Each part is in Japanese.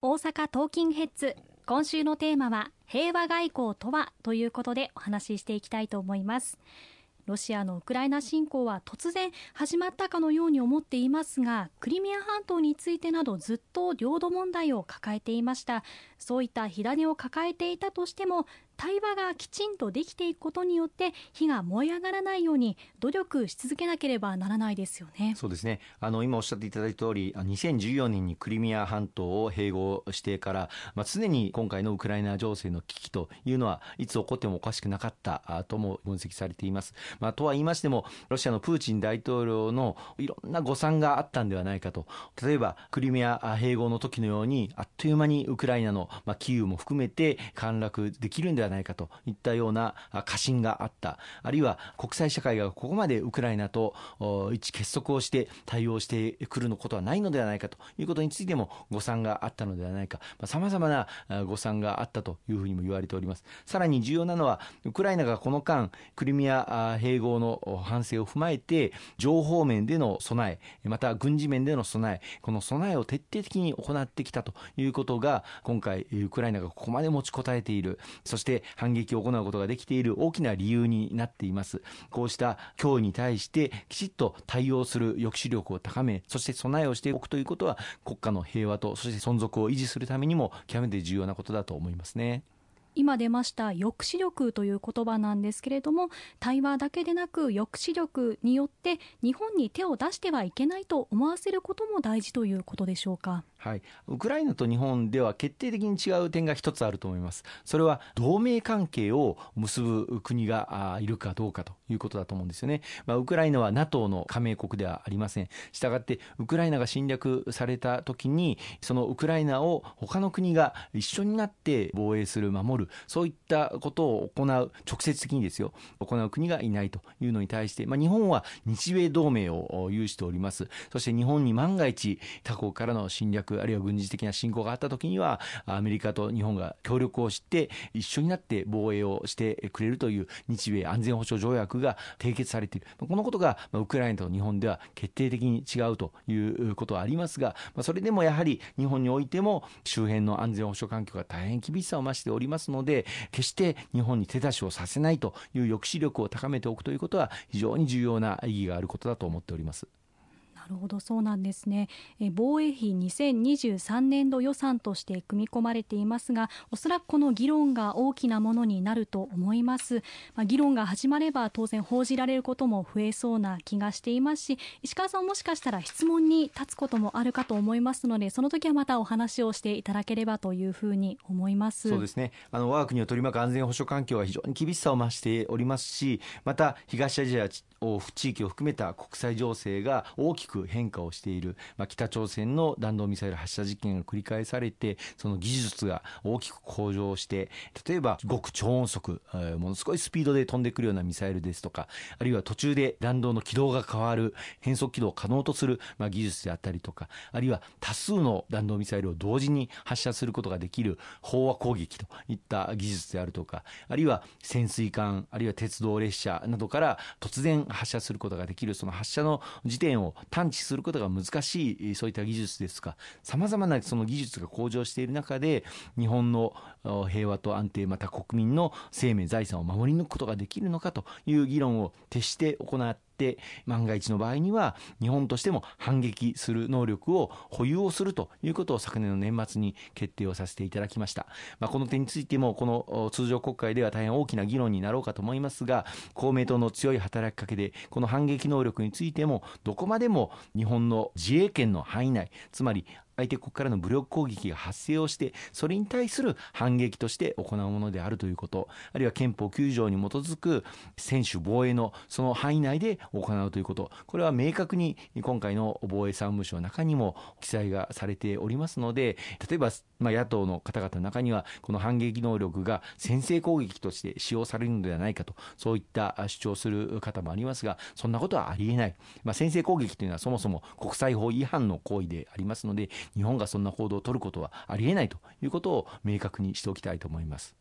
大阪トーキンヘッズ。今週のテーマは平和外交とはということでお話ししていきたいと思います。ロシアのウクライナ侵攻は突然始まったかのように思っていますがクリミア半島についてなどずっと領土問題を抱えていました。そういった火種を抱えていたとしても対話がきちんとできていくことによって火が燃え上がらないように努力し続けなければならないですよね。そうですね。あの今おっしゃっていただいた通り、2014年にクリミア半島を併合してから、まあ常に今回のウクライナ情勢の危機というのはいつ起こってもおかしくなかったとも分析されています。まあとは言いましても、ロシアのプーチン大統領のいろんな誤算があったんではないかと。例えばクリミア併合の時のようにあっという間にウクライナのまあキーウも含めて陥落できるんではないかといったような過信があった。あるいは国際社会がここまでウクライナと一致結束をして対応してくるのことはないのではないかということについても誤算があったのではないか。さまざ、まな誤算があったというふうにも言われております。さらに重要なのはウクライナがこの間クリミア併合の反省を踏まえて情報面での備えまた軍事面での備えこの備えを徹底的に行ってきたということが今回ウクライナがここまで持ちこたえている。そして反撃を行うことができている大きな理由になっていますこうした脅威に対してきちっと対応する抑止力を高めそして備えをしておくということは国家の平和とそして存続を維持するためにも極めて重要なことだと思いますね。今出ました抑止力という言葉なんですけれども対話だけでなく抑止力によって日本に手を出してはいけないと思わせることも大事ということでしょうか。はい、ウクライナと日本では決定的に違う点が一つあると思います。それは同盟関係を結ぶ国がいるかどうかということだと思うんですよね。まあ、ウクライナは NATO の加盟国ではありません。したがって、ウクライナが侵略された時に、そのウクライナを他の国が一緒になって防衛する、守る、そういったことを行う、直接的にですよ、行う国がいないというのに対して、まあ、日本は日米同盟を有しております。そして日本に万が一他国からの侵略あるいは軍事的な侵攻があった時にはアメリカと日本が協力をして一緒になって防衛をしてくれるという日米安全保障条約が締結されているこのことがウクライナと日本では決定的に違うということはありますがそれでもやはり日本においても周辺の安全保障環境が大変厳しさを増しておりますので決して日本に手出しをさせないという抑止力を高めておくということは非常に重要な意義があることだと思っております。るほどそうなんですね。え防衛費2023年度予算として組み込まれていますがおそらくこの議論が大きなものになると思います、まあ、議論が始まれば当然報じられることも増えそうな気がしていますし石川さんもしかしたら質問に立つこともあるかと思いますのでその時はまたお話をしていただければというふうに思います。そうですね。あの我が国を取り巻く安全保障環境は非常に厳しさを増しておりますしまた東アジア地域を含めた国際情勢が大きく変化をしている、まあ、北朝鮮の弾道ミサイル発射実験が繰り返されてその技術が大きく向上して例えば極超音速、えー、ものすごいスピードで飛んでくるようなミサイルですとかあるいは途中で弾道の軌道が変わる変速軌道を可能とする、まあ、技術であったりとかあるいは多数の弾道ミサイルを同時に発射することができる飽和攻撃といった技術であるとかあるいは潜水艦あるいは鉄道列車などから突然発射することができるその発射の時点を探知することが難しいそういった技術ですか。さまざまなその技術が向上している中で日本の平和と安定また国民の生命財産を守り抜くことができるのかという議論を徹して行って万が一の場合には日本としても反撃する能力を保有をするということを昨年の年末に決定をさせていただきました、まあ、この点についてもこの通常国会では大変大きな議論になろうかと思いますが公明党の強い働きかけでこの反撃能力についてもどこまでも日本の自衛権の範囲内つまり相手国からの武力攻撃が発生をしてそれに対する反撃として行うものであるということあるいは憲法9条に基づく専守防衛のその範囲内で行うということこれは明確に今回の防衛産務省の中にも記載がされておりますので例えば、まあ、野党の方々の中にはこの反撃能力が先制攻撃として使用されるのではないかとそういった主張する方もありますがそんなことはありえない、まあ、先制攻撃というのはそもそも国際法違反の行為でありますので日本がそんな行動を取ることはありえないということを明確にしておきたいと思います。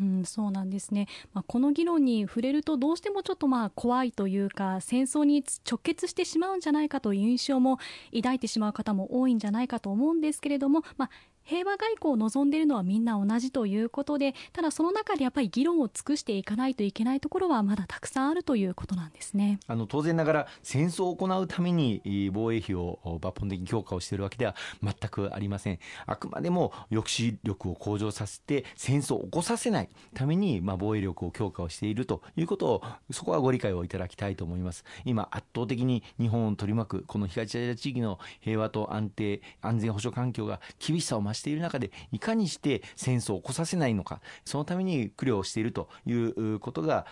うん、そうなんですね、まあ、この議論に触れるとどうしてもちょっとまあ怖いというか戦争に直結してしまうんじゃないかという印象も抱いてしまう方も多いんじゃないかと思うんですけれども、まあ、平和外交を望んでいるのはみんな同じということでただその中でやっぱり議論を尽くしていかないといけないところはまだたくさんあるということなんですね。あの当然ながら戦争を行うために防衛費を抜本的に強化をしているわけでは全くありません。あくまでも抑止力を向上させて戦争を起こさせないために、まあ、防衛力を強化をしているということをそこはご理解をいただきたいと思います。今圧倒的に日本を取り巻くこの東アジア地域の平和と安定安全保障環境が厳しさを増ししている中でいかにして戦争を起こさせないのかそのために苦慮をしているということが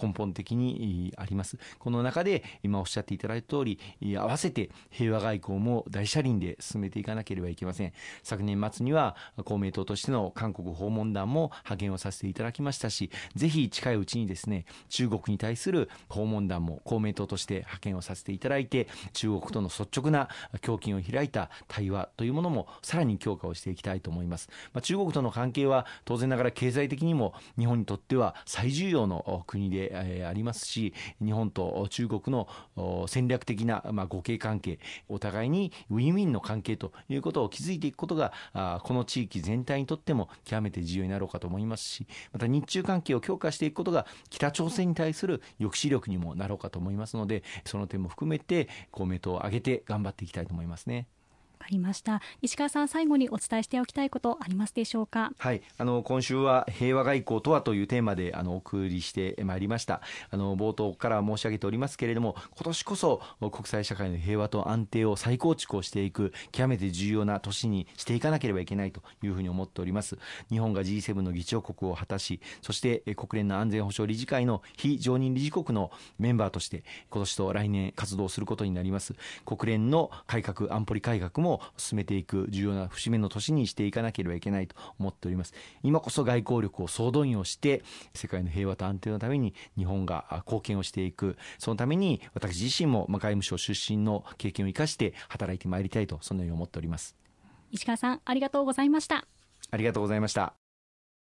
根本的にあります。この中で今おっしゃっていただいた通り合わせて平和外交も大車輪で進めていかなければいけません。昨年末には公明党としての韓国訪問団も派遣をさせていただきましたしぜひ近いうちにですね中国に対する訪問団も公明党として派遣をさせていただいて中国との率直な胸襟を開いた対話というものもさらに強化をしてしていきたいと思います、まあ、中国との関係は当然ながら経済的にも日本にとっては最重要の国でありますし日本と中国の戦略的な互恵関係お互いにウィンウィンの関係ということを築いていくことがこの地域全体にとっても極めて重要になろうかと思いますしまた日中関係を強化していくことが北朝鮮に対する抑止力にもなろうかと思いますのでその点も含めて公明党を挙げて頑張っていきたいと思いますね。かりました。石川さん最後にお伝えしておきたいことありますでしょうか？はい。あの今週は平和外交とはというテーマであのお送りしてまいりました。あの冒頭から申し上げておりますけれども今年こそ国際社会の平和と安定を再構築をしていく極めて重要な年にしていかなければいけないというふうに思っております。日本が G7 の議長国を果たしそして国連の安全保障理事会の非常任理事国のメンバーとして今年と来年活動することになります。国連の改革安保理改革もも進めていく重要な節目の年にしていかなければいけないと思っております。今こそ外交力を総動員をして世界の平和と安定のために日本が貢献をしていく。そのために私自身も外務省出身の経験を生かして働いてまいりたいとそのように思っております。石川さんありがとうございました。ありがとうございました